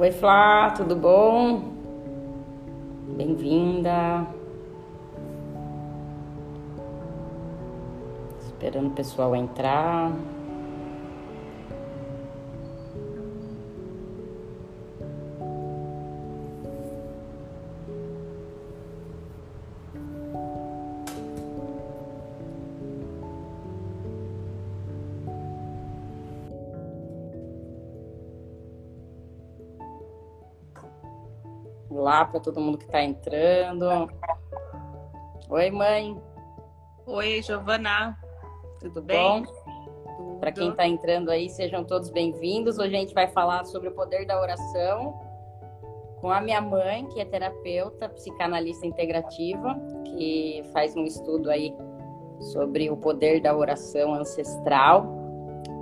Oi, Flá, tudo bom? Bem-vinda. Esperando o pessoal entrar. Para todo mundo que está entrando. Oi, mãe. Oi, Giovana. Tudo bem? Para quem está entrando aí, sejam todos bem-vindos. Hoje a gente vai falar sobre o poder da oração com a minha mãe, que é terapeuta, psicanalista integrativa, que faz um estudo aí sobre o poder da oração ancestral.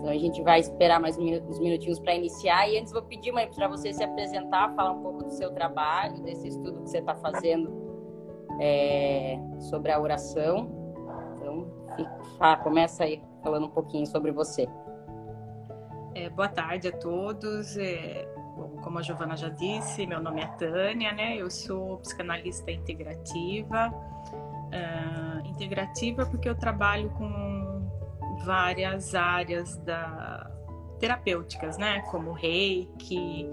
Então a gente vai esperar mais uns minutinhos para iniciar e antes vou pedir, mãe, para você se apresentar, falar um pouco do seu trabalho, desse estudo que você está fazendo é, sobre a oração. Então, fica, começa aí falando um pouquinho sobre você. É, boa tarde a todos. É, bom, como a Giovana já disse, meu nome é Tânia, né? Eu sou psicanalista integrativa. Uh, integrativa porque eu trabalho com várias áreas da terapêuticas, né? Como reiki,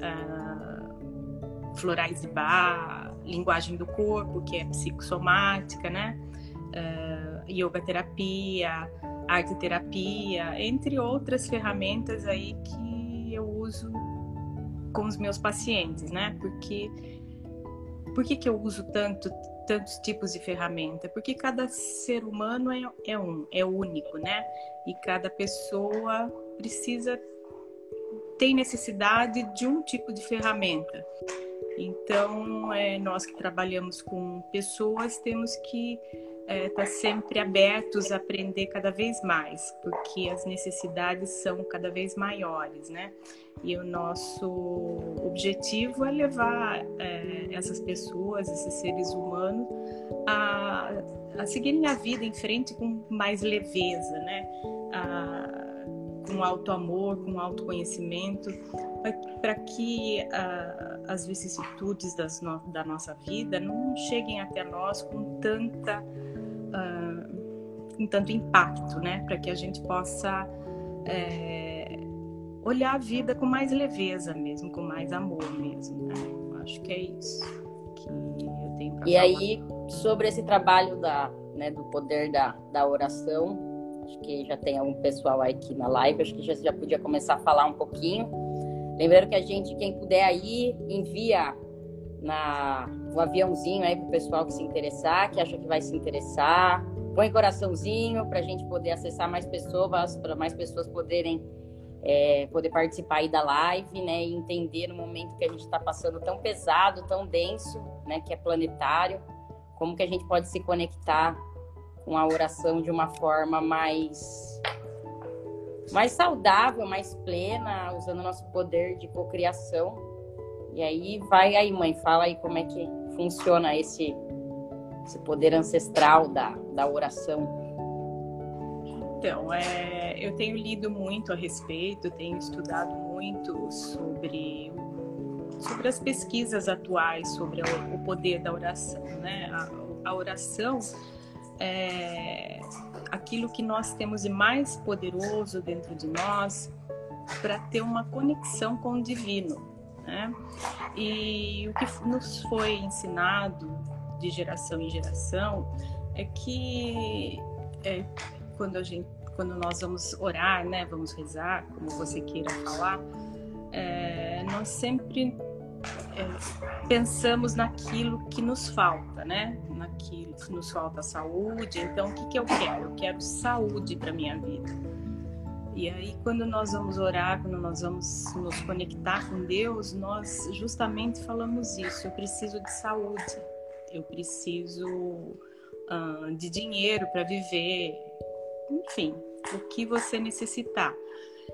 uh, florais de bar, linguagem do corpo, que é psicossomática, né? Uh, yoga terapia, arte terapia, entre outras ferramentas aí que eu uso com os meus pacientes, né? Porque por que, que eu uso tanto tantos tipos de ferramenta, porque cada ser humano é, é um, é único, né? E cada pessoa precisa tem necessidade de um tipo de ferramenta. Então, é, nós que trabalhamos com pessoas temos que estar é, tá sempre abertos a aprender cada vez mais, porque as necessidades são cada vez maiores, né? E o nosso objetivo é levar é, essas pessoas, esses seres humanos, a, a seguirem a vida em frente com mais leveza, né? A, com alto amor, com autoconhecimento, para que as vicissitudes das no, da nossa vida não cheguem até nós com tanta uh, com tanto impacto, né? Para que a gente possa é, olhar a vida com mais leveza mesmo, com mais amor mesmo. Né? Acho que é isso que eu tenho para E falar. aí, sobre esse trabalho da, né, do poder da, da oração, acho que já tem algum pessoal aqui na live, acho que já, já podia começar a falar um pouquinho. Lembrando que a gente, quem puder aí, envia na, um aviãozinho aí para o pessoal que se interessar, que acha que vai se interessar. Põe coraçãozinho para a gente poder acessar mais pessoas, para mais pessoas poderem é, poder participar aí da live, né? E entender no momento que a gente está passando tão pesado, tão denso, né? Que é planetário, como que a gente pode se conectar com a oração de uma forma mais mais saudável, mais plena, usando o nosso poder de cocriação e aí vai aí, mãe, fala aí como é que funciona esse, esse poder ancestral da, da oração. Então, é, eu tenho lido muito a respeito, tenho estudado muito sobre, sobre as pesquisas atuais sobre o, poder da oração, né? A, a oração é aquilo que nós temos de mais poderoso dentro de nós para ter uma conexão com o divino. Né? E o que nos foi ensinado de geração em geração é que é, quando a gente quando nós vamos orar, né, vamos rezar, como você queira falar, é, nós sempre é, pensamos naquilo que nos falta, né? Naquilo que nos falta saúde. Então, o que, que eu quero? Eu quero saúde para minha vida. E aí, quando nós vamos orar, quando nós vamos nos conectar com Deus, nós justamente falamos isso. Eu preciso de saúde, eu preciso de dinheiro para viver, enfim, o que você necessitar.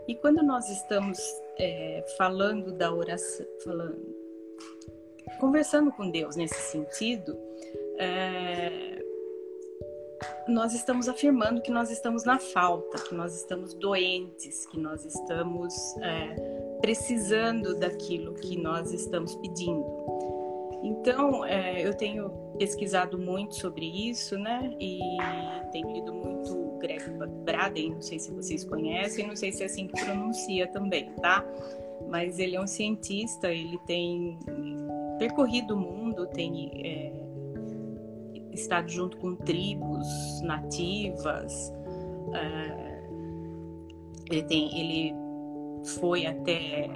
E quando nós estamos é, falando da oração, falando, conversando com Deus nesse sentido, é, nós estamos afirmando que nós estamos na falta, que nós estamos doentes, que nós estamos é, precisando daquilo que nós estamos pedindo. Então, é, eu tenho pesquisado muito sobre isso, né? E tenho lido muito Greg Braden, não sei se vocês conhecem, não sei se é assim que pronuncia também, tá? Mas ele é um cientista, ele tem percorrido o mundo, tem é, estado junto com tribos nativas, é, ele tem, ele foi até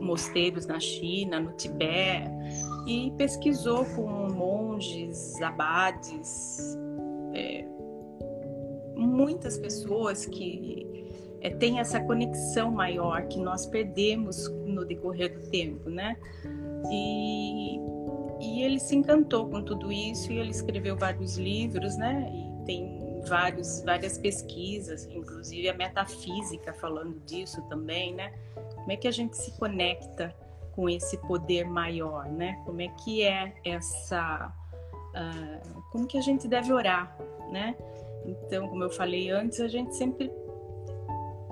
mosteiros na China, no Tibete e pesquisou com monges, abades, é, muitas pessoas que é, têm essa conexão maior que nós perdemos no decorrer do tempo, né? E, e ele se encantou com tudo isso e ele escreveu vários livros, né? E tem vários, várias pesquisas, inclusive a metafísica falando disso também, né? Como é que a gente se conecta com esse poder maior, né? Como é que é essa, uh, como que a gente deve orar, né? Então, como eu falei antes, a gente sempre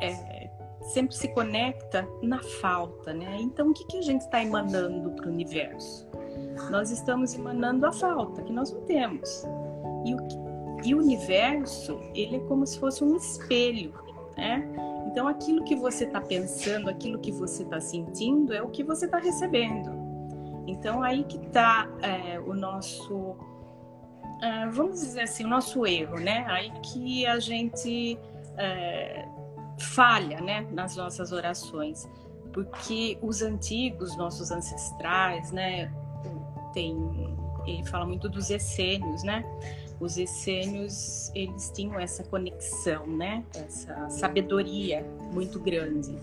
é, sempre se conecta na falta, né? Então, o que que a gente está emanando para o universo? Nós estamos emanando a falta que nós não temos. E o, e o universo, ele é como se fosse um espelho, né? Então, aquilo que você está pensando, aquilo que você está sentindo, é o que você está recebendo. Então, aí que está é, o nosso, é, vamos dizer assim, o nosso erro, né? Aí que a gente é, falha, né, nas nossas orações, porque os antigos, nossos ancestrais, né, tem, ele fala muito dos essênios, né? os essênios eles tinham essa conexão, né? Essa sabedoria muito grande.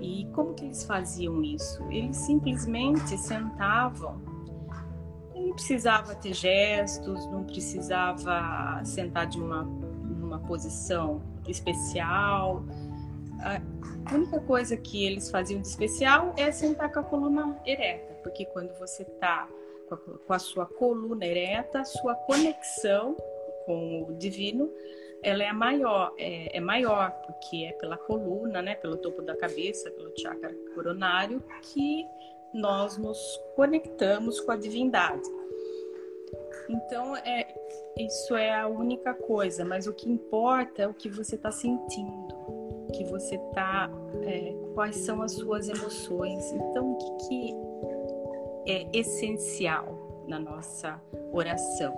E como que eles faziam isso? Eles simplesmente sentavam. Não precisava ter gestos, não precisava sentar de uma numa posição especial. A única coisa que eles faziam de especial é sentar com a coluna ereta, porque quando você está com a sua coluna ereta, a sua conexão com o divino, ela é maior, é, é, maior porque é pela coluna, né, pelo topo da cabeça, pelo chakra coronário que nós nos conectamos com a divindade. Então, é, isso é a única coisa, mas o que importa é o que você está sentindo, que você está, é, quais são as suas emoções. Então, o que, que é essencial na nossa oração.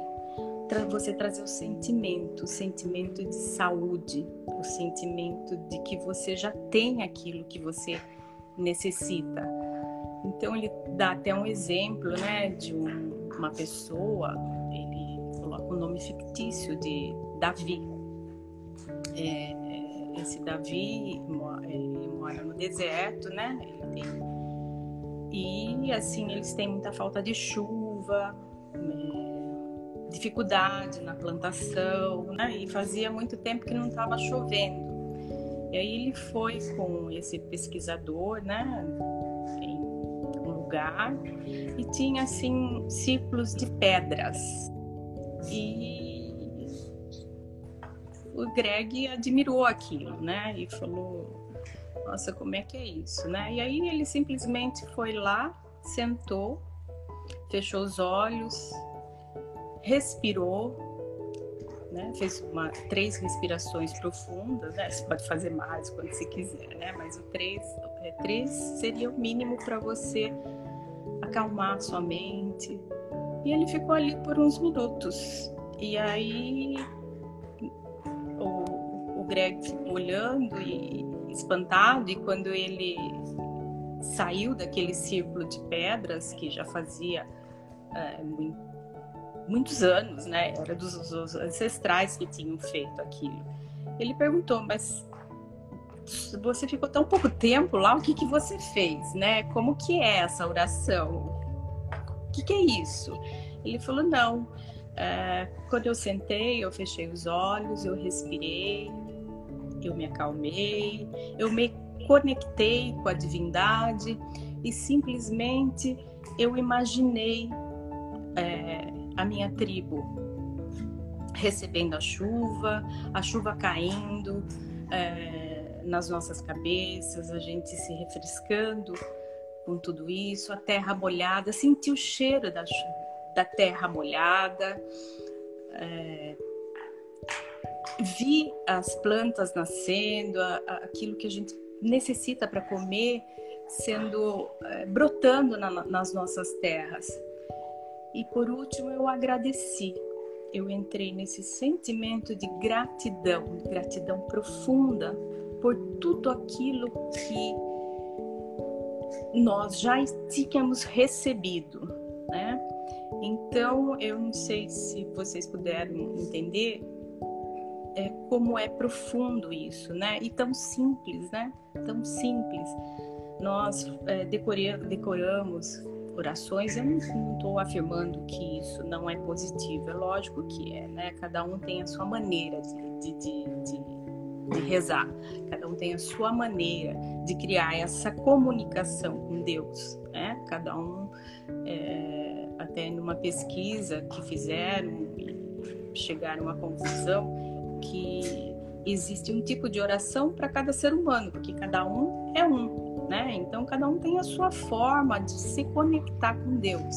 Você trazer o sentimento, o sentimento de saúde, o sentimento de que você já tem aquilo que você necessita. Então ele dá até um exemplo, né, de um, uma pessoa, ele coloca o um nome fictício de Davi. É, esse Davi ele mora no deserto, né? Tem e assim, eles têm muita falta de chuva, né, dificuldade na plantação, né? E fazia muito tempo que não estava chovendo. E aí ele foi com esse pesquisador, né, lugar e tinha assim círculos de pedras. E o Greg admirou aquilo, né? E falou: nossa, como é que é isso, né? E aí ele simplesmente foi lá, sentou, fechou os olhos, respirou, né? Fez uma, três respirações profundas, né? Você pode fazer mais quando você quiser, né? Mas o três, três seria o mínimo para você acalmar sua mente. E ele ficou ali por uns minutos. E aí o, o Greg ficou olhando e espantado e quando ele saiu daquele círculo de pedras que já fazia é, muitos anos, né? Era dos, dos, ancestrais que tinham feito aquilo. Ele perguntou, mas você ficou tão pouco tempo lá, o que que você fez, né? Como que é essa oração? O que que é isso? Ele falou, não. É, quando eu sentei, eu fechei os olhos, eu respirei, eu me acalmei, eu me conectei com a divindade e simplesmente eu imaginei é, a minha tribo recebendo a chuva, a chuva caindo, é, nas nossas cabeças, a gente se refrescando com tudo isso, a terra molhada, sentir o cheiro da, da terra molhada, é, vi as plantas nascendo, a, a, aquilo que a gente necessita para comer sendo é, brotando na, nas nossas terras. E por último, eu agradeci. Eu entrei nesse sentimento de gratidão, gratidão profunda por tudo aquilo que nós já tínhamos recebido, né? Então, eu não sei se vocês puderam entender é, como é profundo isso, né? E tão simples, né? Tão simples. Nós é, decoramos orações, eu não estou afirmando que isso não é positivo, é lógico que é, né? Cada um tem a sua maneira de, de, de, de, de rezar, cada um tem a sua maneira de criar essa comunicação com Deus, né? Cada um, é, até numa pesquisa que fizeram, chegaram à conclusão que existe um tipo de oração para cada ser humano, porque cada um é um, né? Então cada um tem a sua forma de se conectar com Deus.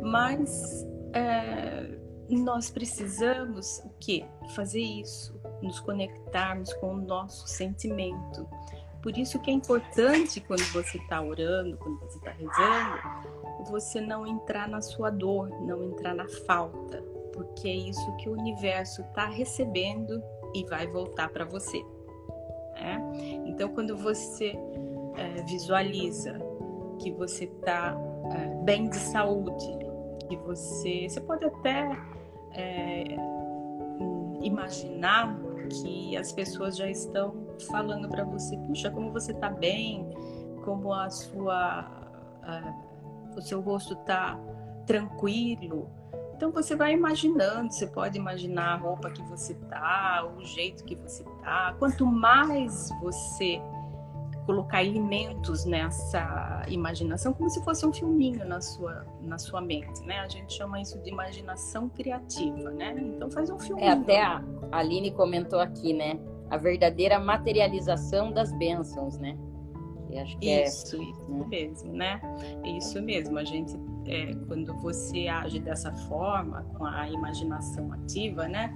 Mas é, nós precisamos o quê? Fazer isso, nos conectarmos com o nosso sentimento. Por isso que é importante quando você está orando, quando você está rezando, você não entrar na sua dor, não entrar na falta, porque é isso que o universo está recebendo e vai voltar para você. Né? Então, quando você é, visualiza que você está é, bem de saúde, que você, você pode até é, imaginar que as pessoas já estão falando para você, puxa, como você está bem, como a sua, a, o seu rosto está tranquilo, então você vai imaginando, você pode imaginar a roupa que você tá, o jeito que você tá. Quanto mais você colocar elementos nessa imaginação, como se fosse um filminho na sua, na sua mente, né? A gente chama isso de imaginação criativa, né? Então faz um filminho. É, até a Aline comentou aqui, né? A verdadeira materialização das bênçãos, né? É isso, é, isso né? mesmo, né? Isso mesmo. A gente é, quando você age dessa forma, com a imaginação ativa, né?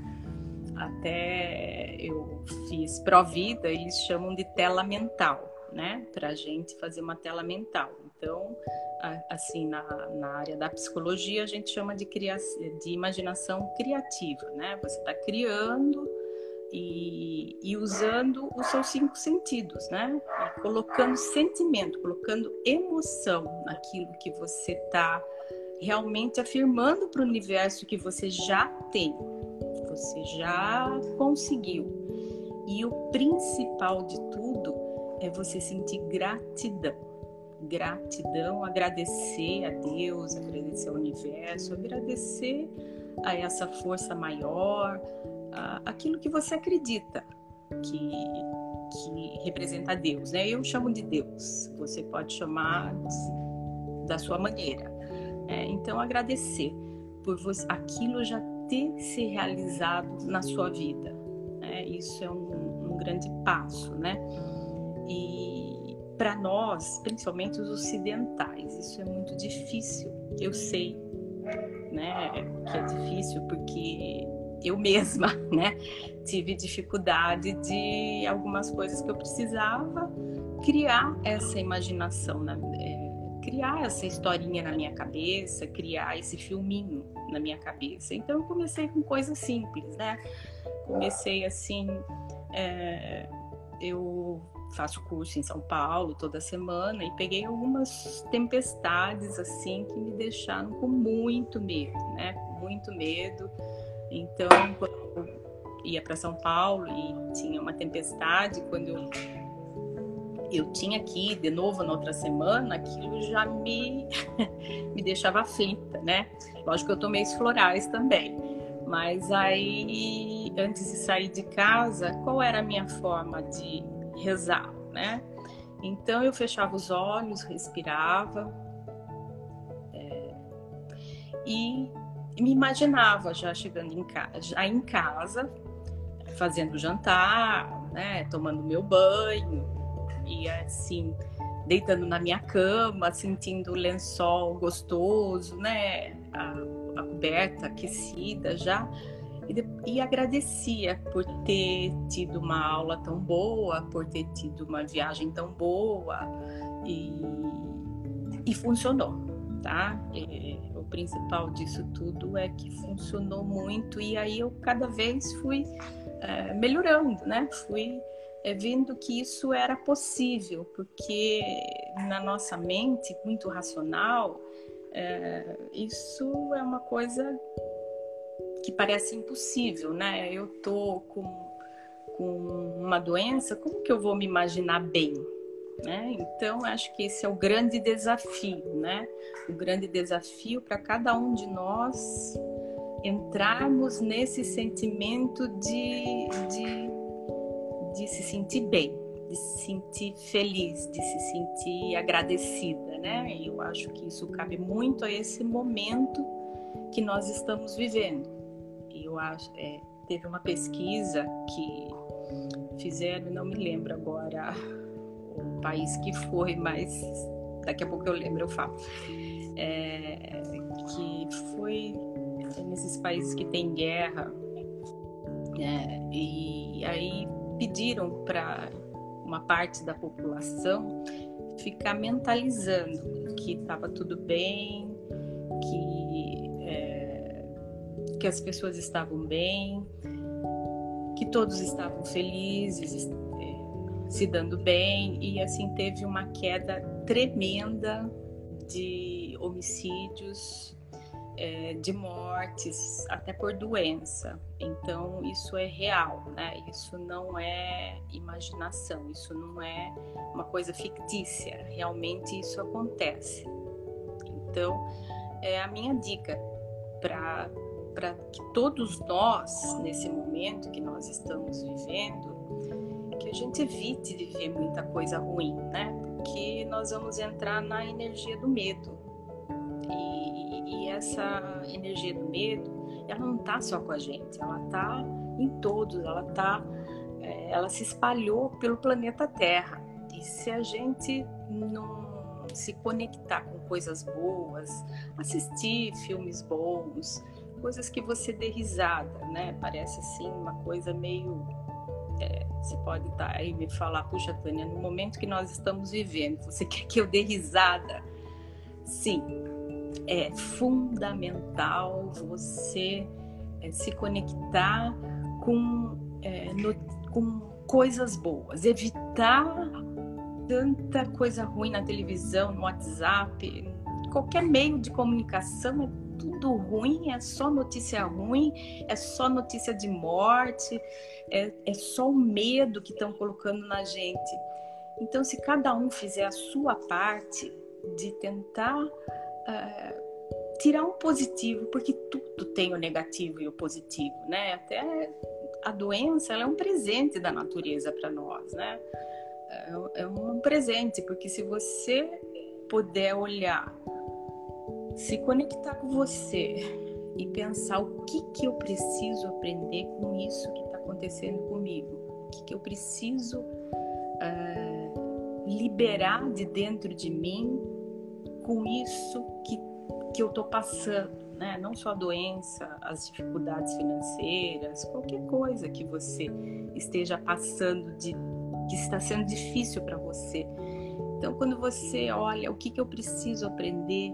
Até eu fiz pró-vida, eles chamam de tela mental, né? Para a gente fazer uma tela mental. Então, assim, na, na área da psicologia, a gente chama de, cria de imaginação criativa, né? Você está criando e, e, usando os seus cinco sentidos, né? E colocando sentimento, colocando emoção naquilo que você está realmente afirmando para o universo que você já tem, você já conseguiu. E o principal de tudo é você sentir gratidão. Gratidão, agradecer a Deus, agradecer ao universo, agradecer a essa força maior, aquilo que você acredita que, que representa Deus, né? Eu chamo de Deus, você pode chamar da sua maneira. É, então, agradecer por você, aquilo já ter se realizado na sua vida. Né? Isso é um, um grande passo, né? E para nós, principalmente os ocidentais, isso é muito difícil. Eu sei, né, que é difícil porque eu mesma, né, tive dificuldade de algumas coisas que eu precisava criar essa imaginação, né? É, criar essa historinha na minha cabeça, criar esse filminho na minha cabeça. Então eu comecei com coisas simples, né? Comecei assim, é, eu faço curso em São Paulo toda semana e peguei algumas tempestades assim que me deixaram com muito medo, né? Muito medo então, quando eu ia para São Paulo e tinha uma tempestade, quando eu, eu tinha ir de novo na outra semana, aquilo já me, me deixava aflita, né? Lógico que eu tomei os florais também. Mas aí, antes de sair de casa, qual era a minha forma de rezar, né? Então eu fechava os olhos, respirava é, e me imaginava já chegando em casa, já em casa, fazendo jantar, né? Tomando meu banho e assim deitando na minha cama, sentindo o lençol gostoso, né? A, a coberta aquecida já. E, e, agradecia por ter tido uma aula tão boa, por ter tido uma viagem tão boa e, e funcionou, tá? E, o principal disso tudo é que funcionou muito e aí eu cada vez fui é, melhorando, né? Fui é, vendo que isso era possível, porque na nossa mente muito racional, é, isso é uma coisa que parece impossível, né? Eu tô com, com uma doença, como que eu vou me imaginar bem? Né? Então, acho que esse é o grande desafio, né? O grande desafio para cada um de nós entrarmos nesse sentimento de, de de se sentir bem, de se sentir feliz, de se sentir agradecida, né? E eu acho que isso cabe muito a esse momento que nós estamos vivendo. Eu acho, é, teve uma pesquisa que fizeram, não me lembro agora o país que foi, mas daqui a pouco eu lembro, eu falo. É, que foi nesses países que tem guerra, né? e aí pediram para uma parte da população ficar mentalizando que estava tudo bem, que, é, que as pessoas estavam bem, que todos estavam felizes, é, se dando bem, e assim teve uma queda tremenda de homicídios é, de mortes, até por doença. Então, isso é real, né? Isso não é imaginação, isso não é uma coisa fictícia, realmente isso acontece. Então, é a minha dica para que todos nós, nesse momento que nós estamos vivendo, que a gente evite viver muita coisa ruim, né? Porque nós vamos entrar na energia do medo e, e essa energia do medo, ela não está só com a gente, ela está em todos, ela tá, é, ela se espalhou pelo planeta Terra. E se a gente não se conectar com coisas boas, assistir filmes bons, coisas que você dê risada, né? Parece assim uma coisa meio é, você pode estar tá aí me falar, puxa, Tânia, no momento que nós estamos vivendo, você quer que eu dê risada? Sim, é fundamental você é, se conectar com, é, no, com coisas boas, evitar tanta coisa ruim na televisão, no WhatsApp, qualquer meio de comunicação é tudo ruim, é só notícia ruim, é só notícia de morte, é, é só o medo que estão colocando na gente. Então, se cada um fizer a sua parte de tentar uh, tirar um positivo, porque tudo tem o negativo e o positivo, né? Até a doença ela é um presente da natureza para nós, né? É, é um presente, porque se você puder olhar, se conectar com você e pensar o que que eu preciso aprender com isso que está acontecendo comigo, o que que eu preciso uh, liberar de dentro de mim com isso que, que eu estou passando, né? Não só a doença, as dificuldades financeiras, qualquer coisa que você esteja passando de que está sendo difícil para você. Então, quando você olha o que, que eu preciso aprender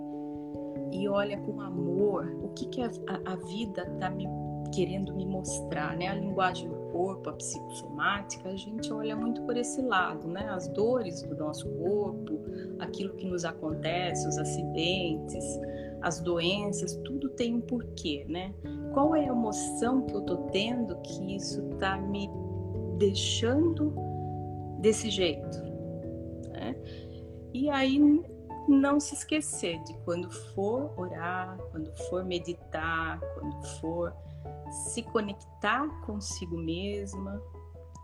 e olha com amor, o que, que a, a, vida está me querendo me mostrar, né? A linguagem do corpo, a psicossomática, a gente olha muito por esse lado, né? As dores do nosso corpo, aquilo que nos acontece, os acidentes, as doenças, tudo tem um porquê, né? Qual é a emoção que eu tô tendo que isso tá me deixando desse jeito, né? E aí não se esquecer de quando for orar, quando for meditar, quando for se conectar consigo mesma,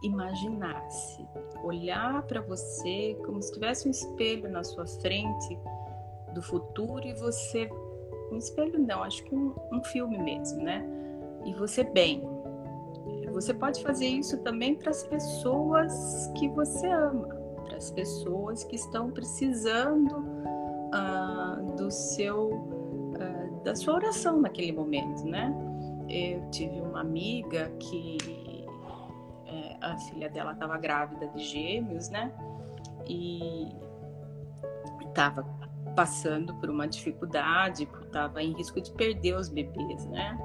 imaginar-se, olhar para você como se tivesse um espelho na sua frente do futuro e você um espelho não, acho que um, um filme mesmo, né? E você bem, você pode fazer isso também para as pessoas que você ama, para as pessoas que estão precisando uh, do seu, uh, da sua oração naquele momento, né? Eu tive uma amiga que é, a filha dela estava grávida de gêmeos, né? E estava passando por uma dificuldade, estava em risco de perder os bebês, né?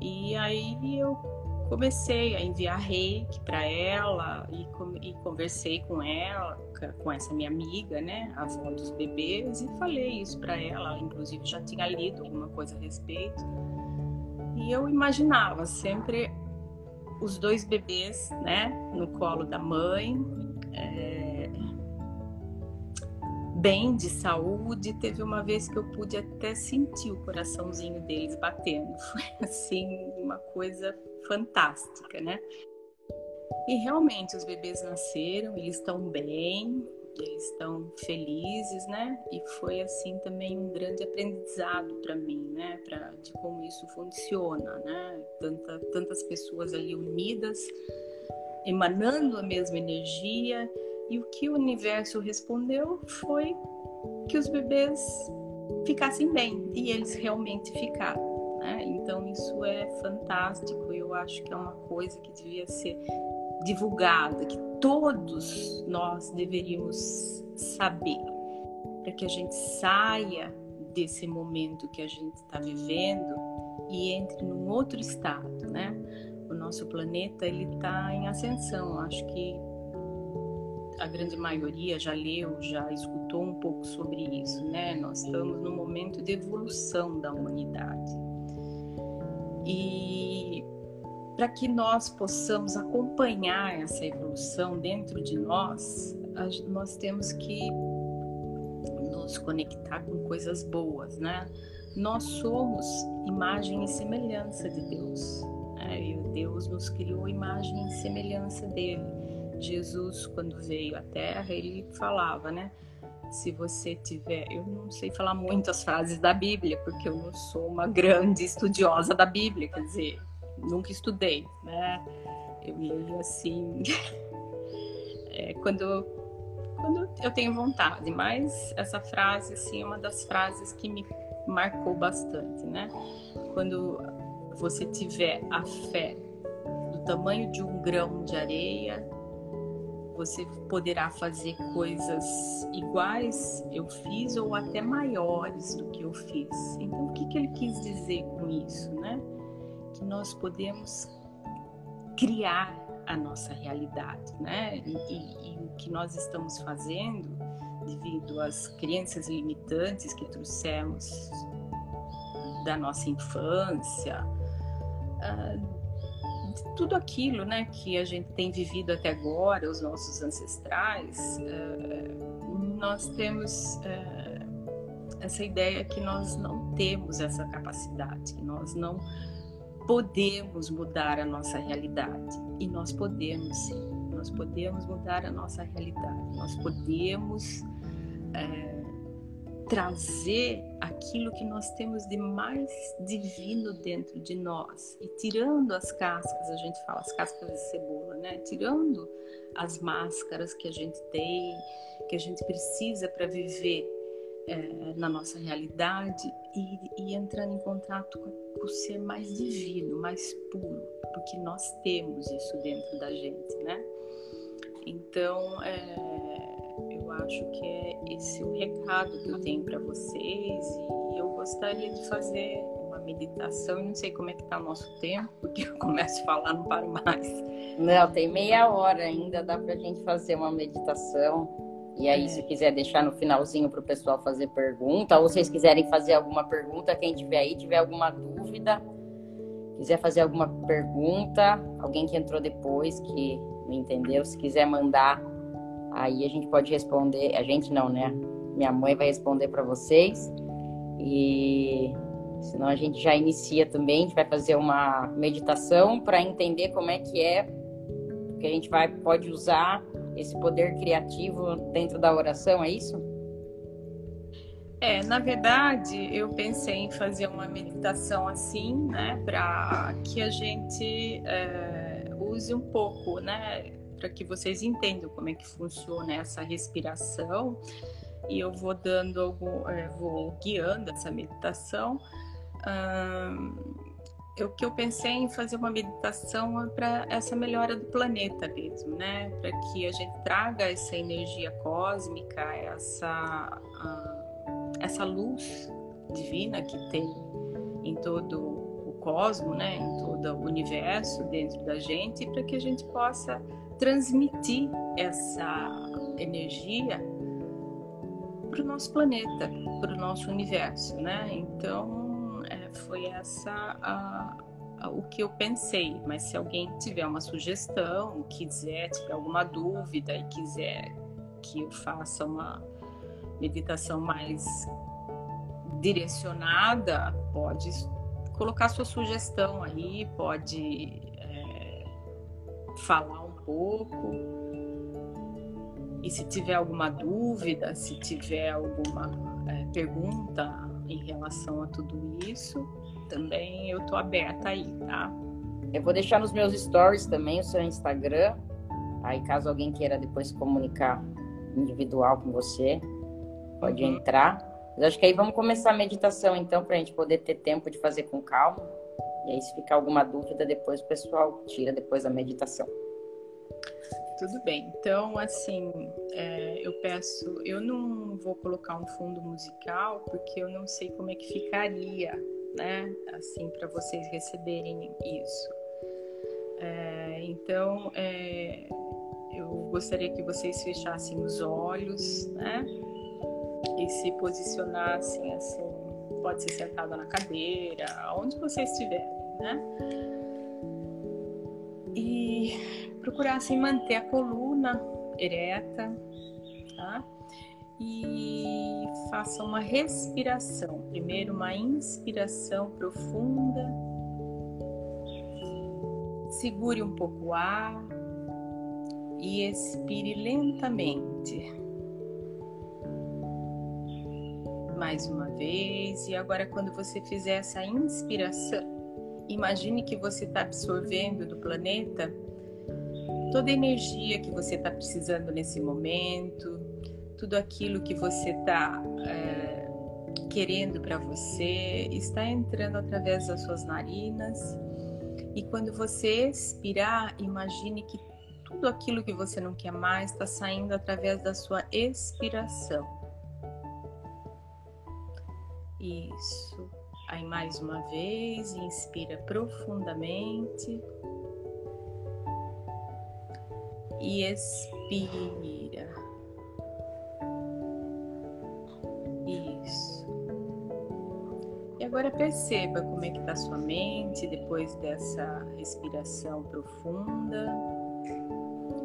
E aí eu comecei a enviar reiki para ela e, e, conversei com ela, com essa minha amiga, né, a avó dos bebês, e falei isso para ela. Inclusive já tinha lido alguma coisa a respeito. E eu imaginava sempre os dois bebês, né, no colo da mãe. É bem de saúde. Teve uma vez que eu pude até sentir o coraçãozinho deles batendo. Foi assim uma coisa fantástica, né? E realmente os bebês nasceram, eles estão bem, eles estão felizes, né? E foi assim também um grande aprendizado para mim, né? Para de como isso funciona, né? Tanta, tantas pessoas ali unidas, emanando a mesma energia e o que o universo respondeu foi que os bebês ficassem bem e eles realmente ficaram. Né? Então isso é fantástico. Eu acho que é uma coisa que devia ser divulgada, que todos nós deveríamos saber, para que a gente saia desse momento que a gente está vivendo e entre num outro estado, né? O nosso planeta ele está em ascensão. Acho que a grande maioria já leu, já escutou um pouco sobre isso, né? Nós estamos num momento de evolução da humanidade. E para que nós possamos acompanhar essa evolução dentro de nós, nós temos que nos conectar com coisas boas, né? Nós somos imagem e semelhança de Deus. Né? E Deus nos criou imagem e semelhança dele. Jesus, quando veio à Terra, ele falava, né? Se você tiver. Eu não sei falar muitas frases da Bíblia, porque eu não sou uma grande estudiosa da Bíblia, quer dizer, nunca estudei, né? Eu leio assim. é, quando, quando eu tenho vontade, mas essa frase, assim, é uma das frases que me marcou bastante, né? Quando você tiver a fé do tamanho de um grão de areia, você poderá fazer coisas iguais eu fiz ou até maiores do que eu fiz. Então, o que, que ele quis dizer com isso, né? Que nós podemos criar a nossa realidade, né? E, e, o que nós estamos fazendo, devido às crenças limitantes que trouxemos da nossa infância, uh, tudo aquilo né, que a gente tem vivido até agora, os nossos ancestrais, uh, nós temos uh, essa ideia que nós não temos essa capacidade, que nós não podemos mudar a nossa realidade. E nós podemos sim, nós podemos mudar a nossa realidade, nós podemos. Uh, trazer aquilo que nós temos de mais divino dentro de nós e tirando as cascas, a gente fala as cascas de cebola, né? Tirando as máscaras que a gente tem, que a gente precisa para viver é, na nossa realidade e, e, entrando em contato com, com o ser mais divino, mais puro, porque nós temos isso dentro da gente, né? Então, é, acho que é esse o recado que eu tenho para vocês e eu gostaria de fazer uma meditação. Eu não sei como é que está o nosso tempo, porque eu começo a falar, não paro mais. Não, tem meia hora ainda, dá para a gente fazer uma meditação. E aí, é. se quiser deixar no finalzinho para o pessoal fazer pergunta, ou vocês quiserem fazer alguma pergunta, quem tiver aí, tiver alguma dúvida, quiser fazer alguma pergunta, alguém que entrou depois, que não entendeu, se quiser mandar Aí a gente pode responder, a gente não, né? Minha mãe vai responder para vocês. E senão a gente já inicia também, a gente vai fazer uma meditação para entender como é que é que a gente vai pode usar esse poder criativo dentro da oração, é isso? É, na verdade, eu pensei em fazer uma meditação assim, né, para que a gente é use um pouco, né, para que vocês entendam como é que funciona essa respiração. E eu vou dando algum, é, vou guiando essa meditação. o que eu pensei em fazer uma meditação para essa melhora do planeta mesmo, né? Para que a gente traga essa energia cósmica, essa essa luz divina que tem em todo o cosmo, né? Em todo o universo dentro da gente, para que a gente possa transmitir essa energia para o nosso planeta, para o nosso universo, né? Então é, foi essa a, a, o que eu pensei. Mas se alguém tiver uma sugestão, quiser, tiver alguma dúvida e quiser que eu faça uma meditação mais direcionada, pode colocar sua sugestão aí, pode é, falar pouco. E se tiver alguma dúvida, se tiver alguma é, pergunta em relação a tudo isso, também eu tô aberta aí, tá? Eu vou deixar nos meus stories também o seu Instagram. Aí caso alguém queira depois comunicar individual com você, pode uhum. entrar. Mas acho que aí vamos começar a meditação então, para a gente poder ter tempo de fazer com calma. E aí, se ficar alguma dúvida, depois o pessoal tira depois da meditação. Tudo bem. Então, assim, é, eu peço, eu não vou colocar um fundo musical porque eu não sei como é que ficaria, né? Assim, para vocês receberem isso. É, então, é, eu gostaria que vocês fechassem os olhos, né? E se posicionassem assim, pode ser sentada na cadeira, onde vocês estiverem, né? E procurassem manter a coluna ereta, tá? E faça uma respiração. Primeiro, uma inspiração profunda. Segure um pouco o ar e expire lentamente. Mais uma vez, e agora, quando você fizer essa inspiração, imagine que você está absorvendo do planeta toda a energia que você está precisando nesse momento, tudo aquilo que você está é, querendo para você, está entrando através das suas narinas. E quando você expirar, imagine que tudo aquilo que você não quer mais está saindo através da sua expiração. Isso. Aí mais uma vez, inspira profundamente e expira. Isso. E agora perceba como é que está sua mente depois dessa respiração profunda.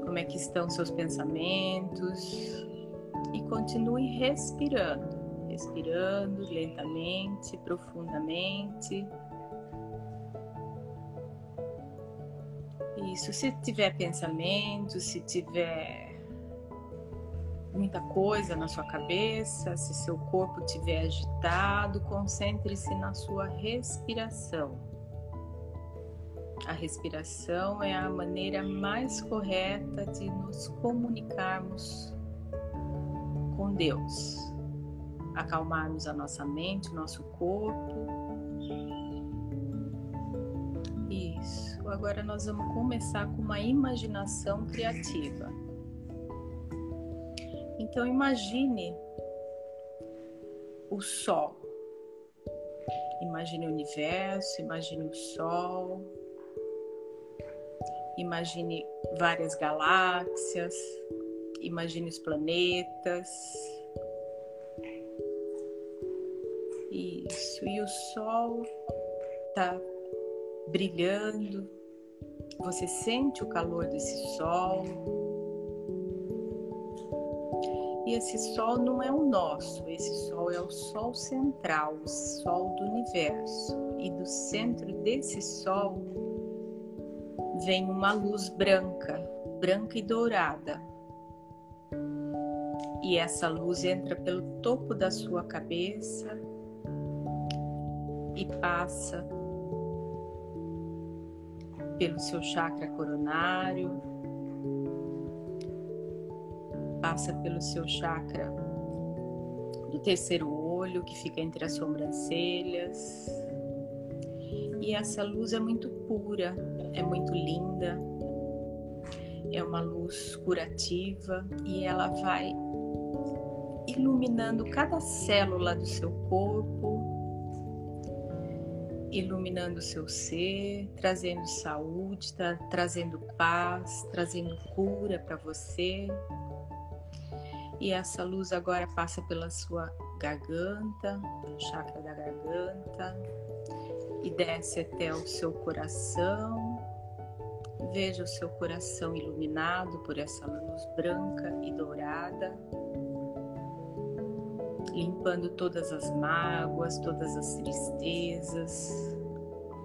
Como é que estão seus pensamentos e continue respirando, respirando lentamente, profundamente. Isso, se tiver pensamento, se tiver muita coisa na sua cabeça, se seu corpo estiver agitado, concentre-se na sua respiração. A respiração é a maneira mais correta de nos comunicarmos com Deus, acalmarmos a nossa mente, o nosso corpo agora nós vamos começar com uma imaginação criativa. Então imagine o sol. Imagine o universo, imagine o sol. Imagine várias galáxias, imagine os planetas. Isso, e o sol está brilhando, você sente o calor desse sol. E esse sol não é o nosso, esse sol é o sol central, o sol do universo. E do centro desse sol vem uma luz branca, branca e dourada. E essa luz entra pelo topo da sua cabeça e passa pelo seu chakra coronário, passa pelo seu chakra do terceiro olho, que fica entre as sobrancelhas. E essa luz é muito pura, é muito linda, é uma luz curativa e ela vai iluminando cada célula do seu corpo, iluminando seu ser, trazendo saúde, tá, trazendo paz, trazendo cura para você. E essa luz agora passa pela sua garganta, chakra da garganta, e desce até o seu coração. Veja o seu coração iluminado por essa luz branca e dourada, limpando todas as mágoas, todas as tristezas,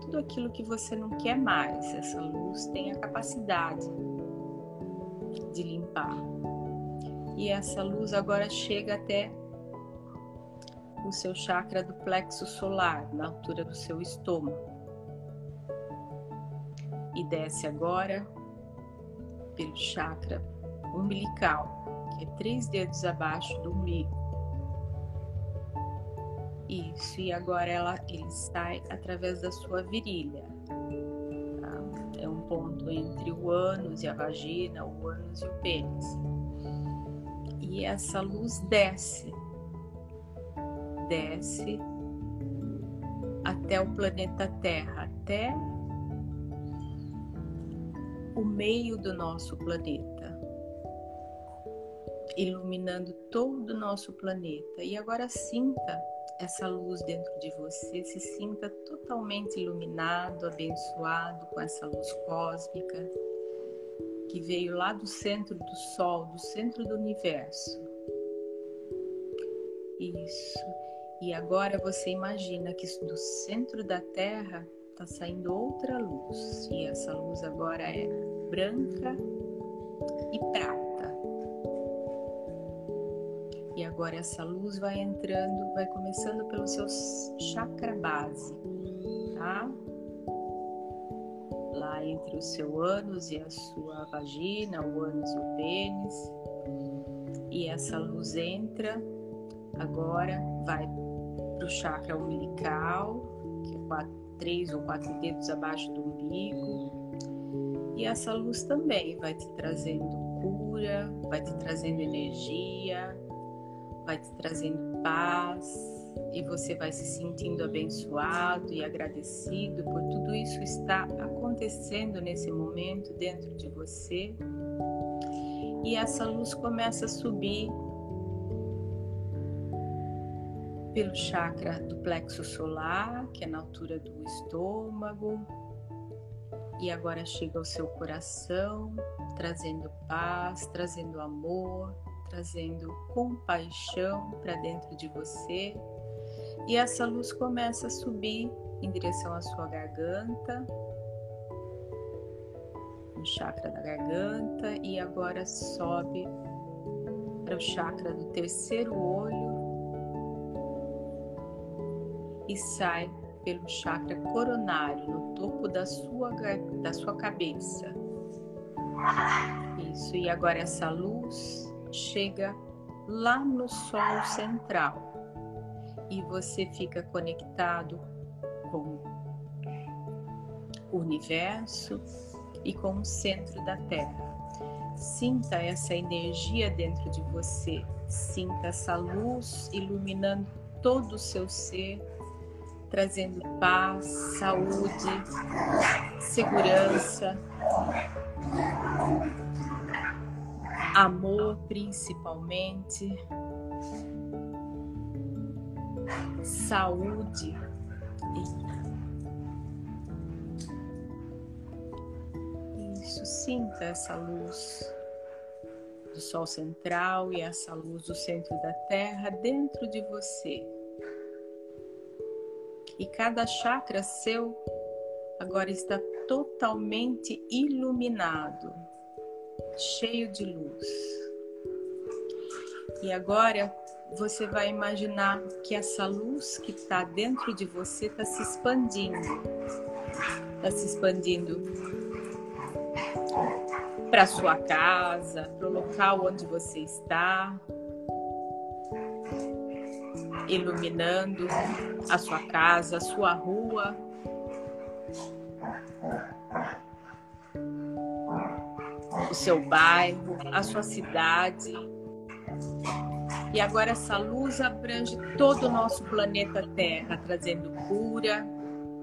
tudo aquilo que você não quer mais. Essa luz tem a capacidade de limpar. E essa luz agora chega até o seu chakra do plexo solar, na altura do seu estômago. E desce agora pelo chakra umbilical, que é três dedos abaixo do umbigo. Isso, e agora ela, ele sai através da sua virilha. Tá? É um ponto entre o ânus e a vagina, o ânus e o pênis e essa luz desce, desce até o planeta Terra, até o meio do nosso planeta, iluminando todo o nosso planeta. E agora sinta essa luz dentro de você, se sinta totalmente iluminado, abençoado com essa luz cósmica que veio lá do centro do Sol, do centro do universo. Isso. E agora você imagina que do centro da Terra está saindo outra luz. E essa luz agora é branca e prata. Agora essa luz vai entrando, vai começando pelo seu chakra base, tá? lá entre o seu ânus e a sua vagina, o ânus e o pênis. E essa luz entra, agora vai para o chakra umbilical, que é quatro, três ou quatro dedos abaixo do umbigo. E essa luz também vai te trazendo cura, vai te trazendo energia, vai te trazendo paz, e você vai se sentindo abençoado e agradecido por tudo isso está acontecendo nesse momento dentro de você. E essa luz começa a subir pelo chakra do plexo solar, que é na altura do estômago, e agora chega ao seu coração, trazendo paz, trazendo amor, trazendo compaixão para dentro de você e essa luz começa a subir em direção à sua garganta, no chakra da garganta, e agora sobe para o chakra do terceiro olho e sai pelo chakra coronário, no topo da sua, da sua cabeça. Isso, e agora essa luz chega lá no sol central e você fica conectado com o universo e com o centro da Terra. Sinta essa energia dentro de você, sinta essa luz iluminando todo o seu ser, trazendo paz, saúde, segurança, amor principalmente saúde. Isso, sinta essa luz do Sol central e essa luz do centro da Terra dentro de você. E cada chakra seu agora está totalmente iluminado, cheio de luz. E agora você vai imaginar que essa luz que está dentro de você está se expandindo. Está se expandindo para sua casa, para o local onde você está, iluminando a sua casa, a sua rua. O seu bairro, a sua cidade. E agora essa luz abrange todo o nosso planeta Terra, trazendo cura,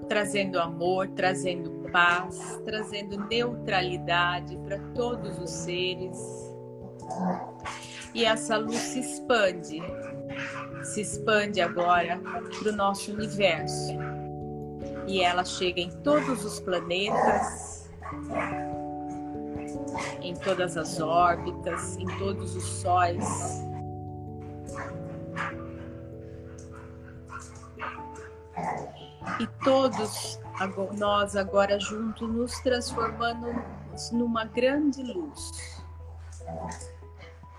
trazendo amor, trazendo paz, trazendo neutralidade para todos os seres. E essa luz se expande, se expande agora para o nosso universo. E ela chega em todos os planetas, em todas as órbitas, em todos os sóis. E todos nós agora juntos nos transformando numa grande luz.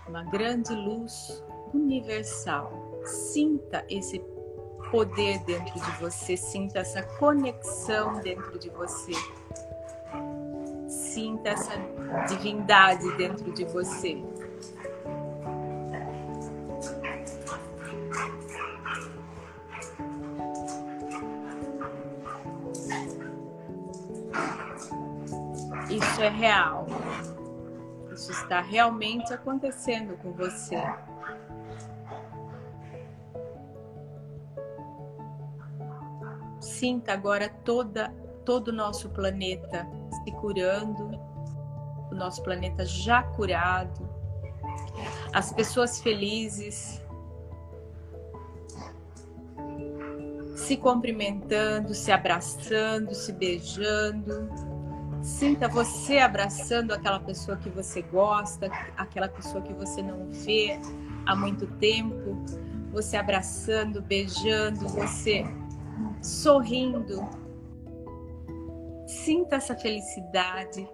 Uma grande luz universal. Sinta esse poder dentro de você, sinta essa conexão dentro de você. Sinta essa divindade dentro de você. Isso é real. Isso está realmente acontecendo com você. Sinta agora toda, todo o nosso planeta se curando, o nosso planeta já curado, as pessoas felizes, se cumprimentando, se abraçando, se beijando. Sinta você abraçando aquela pessoa que você gosta, aquela pessoa que você não vê há muito tempo, você abraçando, beijando, você sorrindo. Sinta essa felicidade.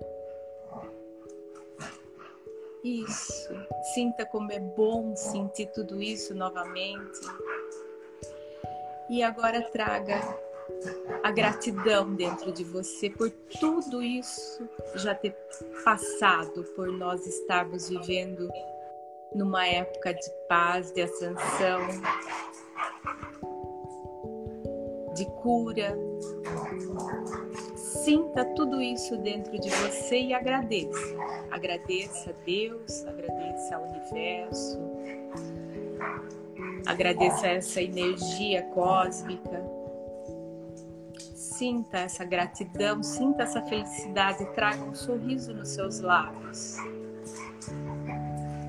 Isso. Sinta como é bom sentir tudo isso novamente. E agora traga a gratidão dentro de você por tudo isso já ter passado, por nós estarmos vivendo numa época de paz, de ascensão, de cura. Sinta tudo isso dentro de você e agradeça. Agradeça a Deus, agradeça ao universo, agradeça essa energia cósmica. Sinta essa gratidão, sinta essa felicidade, traga um sorriso nos seus lábios.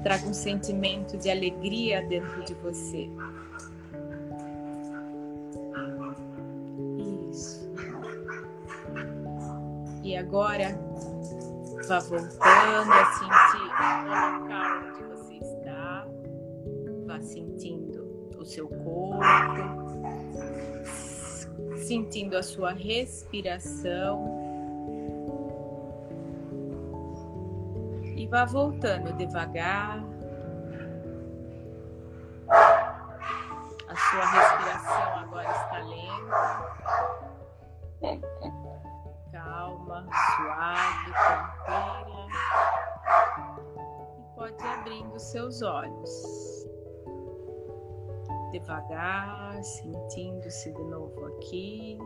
Traga um sentimento de alegria dentro de você. E agora vá voltando a sentir o local onde você está, vá sentindo o seu corpo, sentindo a sua respiração. E vá voltando devagar. Sua respiração agora está lenta abrindo seus olhos. Devagar, sentindo-se de novo aqui.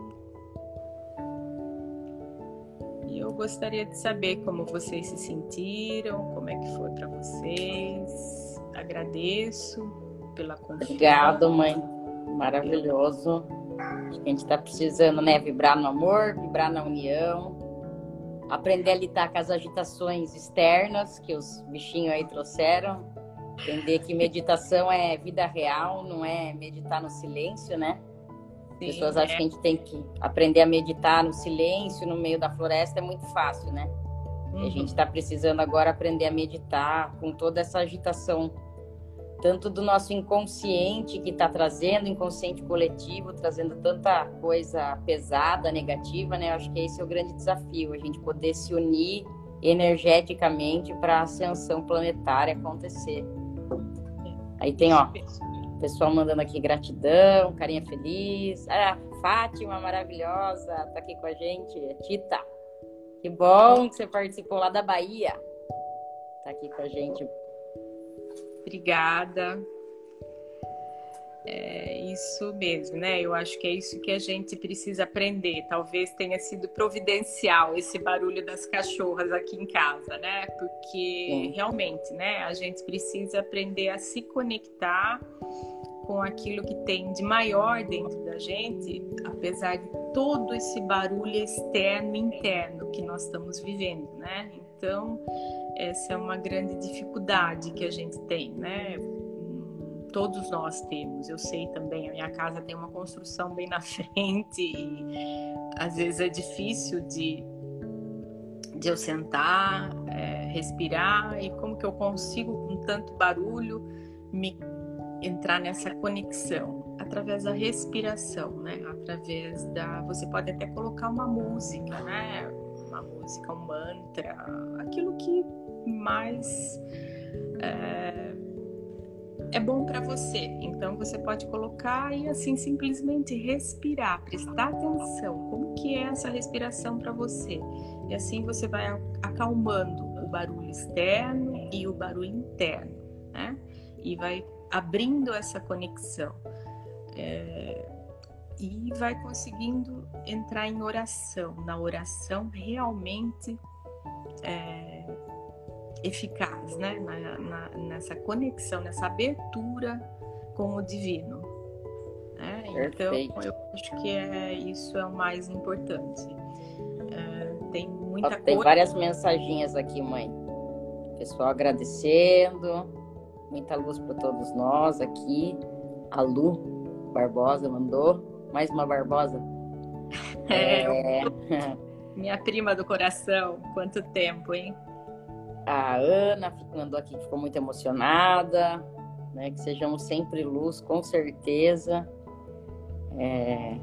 E eu gostaria de saber como vocês se sentiram, como é que foi para vocês. Agradeço pela confiança. Obrigada, mãe. Maravilhoso. Acho que a gente está precisando, né? Vibrar no amor, vibrar na união, aprender a lidar com as agitações externas que os bichinhos aí trouxeram. Entender que meditação é vida real, não é meditar no silêncio, né? As pessoas acham é. que a gente tem que aprender a meditar no silêncio, no meio da floresta, é muito fácil, né? Uhum. E a gente está precisando agora aprender a meditar com toda essa agitação tanto do nosso inconsciente que está trazendo, inconsciente coletivo, trazendo tanta coisa pesada, negativa, né? Eu acho que esse é o grande desafio, a gente poder se unir energeticamente para a ascensão planetária acontecer. Aí tem, ó, o pessoal mandando aqui gratidão, carinha feliz. Ah, Fátima, maravilhosa, tá aqui com a gente. Tita, que bom que você participou lá da Bahia. estar aqui com a gente. Obrigada. É isso mesmo, né? Eu acho que é isso que a gente precisa aprender. Talvez tenha sido providencial esse barulho das cachorras aqui em casa, né? Porque Sim. realmente, né? A gente precisa aprender a se conectar com aquilo que tem de maior dentro da gente, apesar de todo esse barulho externo e interno que nós estamos vivendo, né? Então, essa é uma grande dificuldade que a gente tem, né? todos nós temos. Eu sei também, a minha casa tem uma construção bem na frente e às vezes é difícil de, de eu sentar, é, respirar e como que eu consigo com tanto barulho me entrar nessa conexão através da respiração, né? Através da você pode até colocar uma música, né? Uma música, um mantra, aquilo que mais é, é bom para você. Então você pode colocar e assim simplesmente respirar, prestar atenção como que é essa respiração para você. E assim você vai acalmando o barulho externo e o barulho interno, né? E vai abrindo essa conexão. É, e vai conseguindo entrar em oração. Na oração realmente é, eficaz, né? Na, na, nessa conexão, nessa abertura com o divino. Né? Então, eu acho que é, isso é o mais importante. É, tem muita Tem coisa... várias mensagens aqui, mãe. Pessoal agradecendo. Muita luz para todos nós aqui. A Lu Barbosa mandou. Mais uma Barbosa. É, é... minha prima do coração. Quanto tempo, hein? a Ana mandou aqui ficou muito emocionada, né? Que sejamos sempre luz, com certeza. É,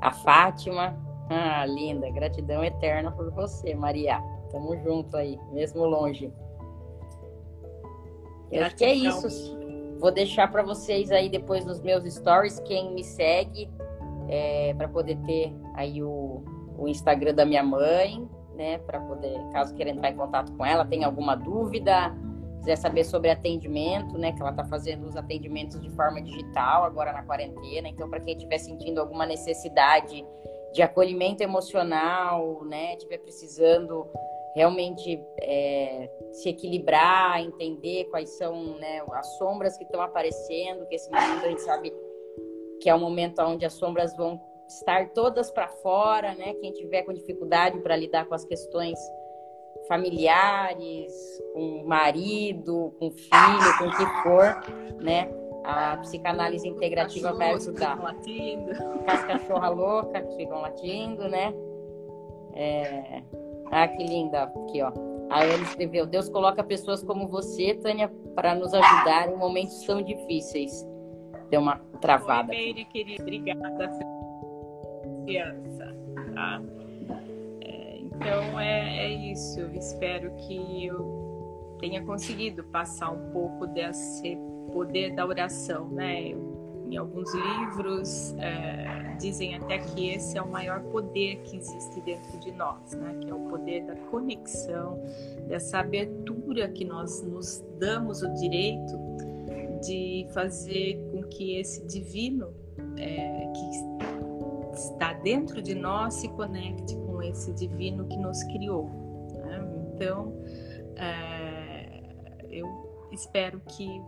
a Fátima, ah, linda, gratidão eterna por você, Maria. Tamo junto aí, mesmo longe. Eu acho que é isso. Vou deixar para vocês aí depois nos meus stories quem me segue é, para poder ter aí o, o Instagram da minha mãe, né, para poder, caso queira entrar em contato com ela, tem alguma dúvida, quiser saber sobre atendimento, né, que ela está fazendo os atendimentos de forma digital agora na quarentena, então para quem estiver sentindo alguma necessidade de acolhimento emocional, né, estiver precisando realmente é, se equilibrar, entender quais são né, as sombras que estão aparecendo, que esse momento a gente sabe que é o momento onde as sombras vão estar todas para fora, né? Quem tiver com dificuldade para lidar com as questões familiares, com marido, com filho, com o que for, né? A psicanálise integrativa vai ajudar. As cachorra louca que ficam latindo, né? É... Ah, que linda. Aqui, ó. A Ana escreveu: Deus coloca pessoas como você, Tânia, para nos ajudar em momentos tão difíceis. Deu uma travada. Oi, Meire, querida. Obrigada criança, tá? É, então é, é isso. Eu espero que eu tenha conseguido passar um pouco desse poder da oração, né? em alguns livros é, dizem até que esse é o maior poder que existe dentro de nós, né? Que é o poder da conexão, dessa abertura que nós nos damos o direito de fazer que esse divino é, que está dentro de nós se conecte com esse divino que nos criou. Né? Então, é, eu espero que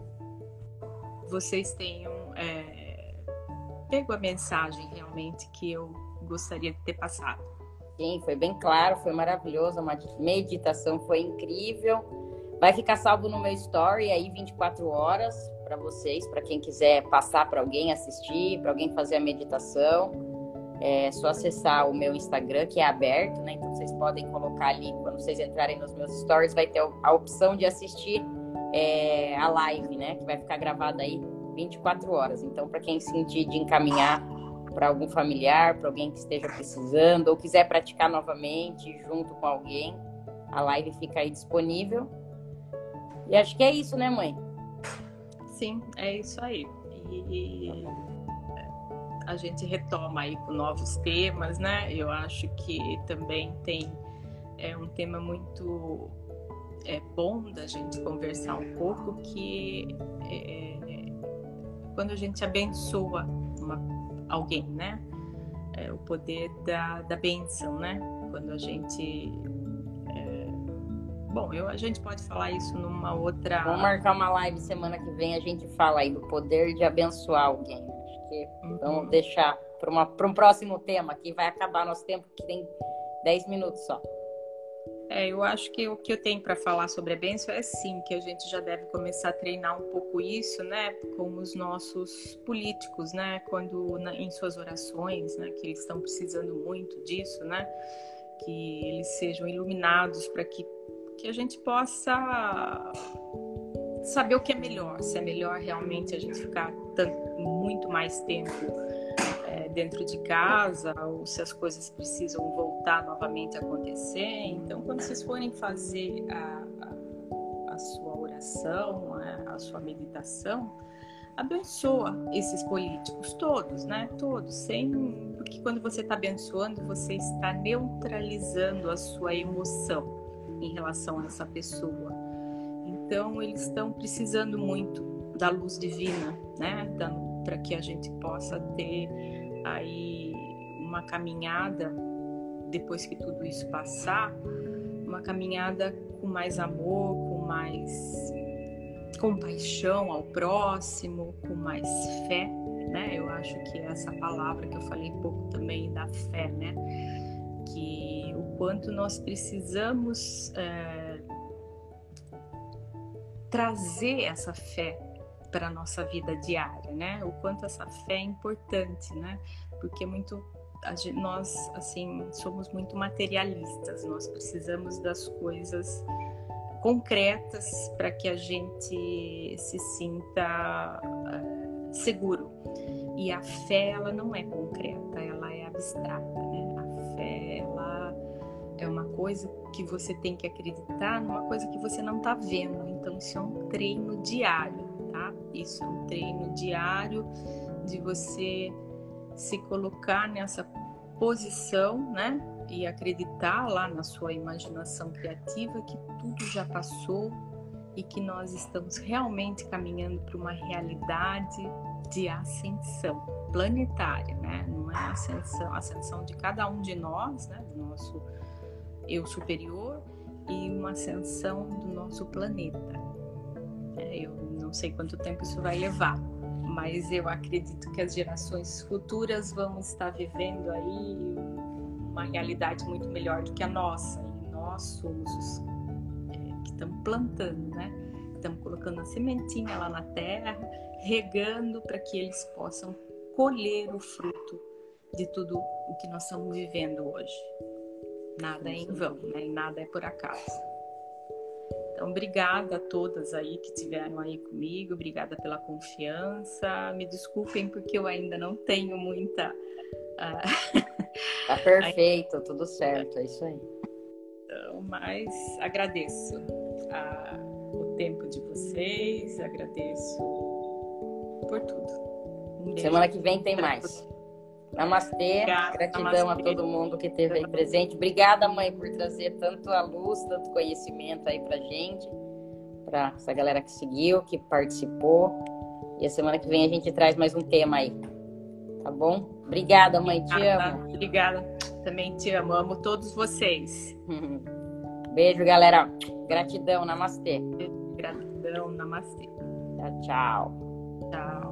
vocês tenham é, pego a mensagem realmente que eu gostaria de ter passado. Sim, foi bem claro, foi maravilhoso, a meditação foi incrível. Vai ficar salvo no meu story aí 24 horas para vocês, para quem quiser passar para alguém assistir, para alguém fazer a meditação. É só acessar o meu Instagram, que é aberto, né? Então vocês podem colocar ali, quando vocês entrarem nos meus stories, vai ter a opção de assistir é, a live, né? Que vai ficar gravada aí 24 horas. Então, para quem sentir de encaminhar para algum familiar, para alguém que esteja precisando, ou quiser praticar novamente junto com alguém, a live fica aí disponível. E acho que é isso, né, mãe? Sim, é isso aí. E a gente retoma aí com novos temas, né? Eu acho que também tem é um tema muito é bom da gente conversar um pouco que é, é, quando a gente abençoa uma, alguém, né? É, o poder da, da bênção, né? Quando a gente Bom, eu, a gente pode falar isso numa outra. Vamos marcar uma live semana que vem, a gente fala aí do poder de abençoar alguém. Acho que uhum. vamos deixar para um próximo tema, que vai acabar nosso tempo, que tem 10 minutos só. É, eu acho que o que eu tenho para falar sobre a bênção é sim, que a gente já deve começar a treinar um pouco isso, né, com os nossos políticos, né, quando na, em suas orações, né, que eles estão precisando muito disso, né, que eles sejam iluminados para que que a gente possa saber o que é melhor, se é melhor realmente a gente ficar tanto, muito mais tempo dentro de casa ou se as coisas precisam voltar novamente a acontecer. Então, quando vocês forem fazer a, a, a sua oração, a, a sua meditação, abençoa esses políticos todos, né? Todos, sem porque quando você está abençoando, você está neutralizando a sua emoção em relação a essa pessoa. Então, eles estão precisando muito da luz divina, né? Para que a gente possa ter aí uma caminhada depois que tudo isso passar, uma caminhada com mais amor, com mais compaixão ao próximo, com mais fé, né? Eu acho que essa palavra que eu falei pouco também da fé, né? Que quanto nós precisamos é, trazer essa fé para a nossa vida diária, né? O quanto essa fé é importante, né? Porque muito nós assim somos muito materialistas, nós precisamos das coisas concretas para que a gente se sinta uh, seguro. E a fé ela não é concreta, ela é abstrata, né? A fé ela é uma coisa que você tem que acreditar numa coisa que você não está vendo. Então isso é um treino diário tá? Isso é um treino diário de você se colocar nessa posição, né? E acreditar lá na sua imaginação criativa que tudo já passou e que nós estamos realmente caminhando para uma realidade de ascensão planetária, né? Não é ascensão, ascensão de cada um de nós, né? Do nosso eu superior e uma ascensão do nosso planeta. É, eu não sei quanto tempo isso vai levar, mas eu acredito que as gerações futuras vão estar vivendo aí uma realidade muito melhor do que a nossa. E nós somos os é, que estamos plantando, né? Estamos colocando a sementinha lá na terra, regando para que eles possam colher o fruto de tudo o que nós estamos vivendo hoje. Nada é em vão, né? Nada é por acaso. Então, obrigada a todas aí que estiveram aí comigo, obrigada pela confiança. Me desculpem porque eu ainda não tenho muita. Uh... Tá perfeito, tudo certo, é isso aí. Então, mas agradeço a, o tempo de vocês, agradeço por tudo. Um Semana que vem tem mais. Namastê, Obrigada, gratidão namastê. a todo mundo que esteve aí presente. Obrigada, mãe, por trazer tanto a luz, tanto conhecimento aí pra gente, pra essa galera que seguiu, que participou. E a semana que vem a gente traz mais um tema aí. Tá bom? Obrigada, mãe, te amo. Obrigada, também te amo. Amo todos vocês. Beijo, galera. Gratidão, namastê. Gratidão, namastê. Tchau, tchau. Tchau.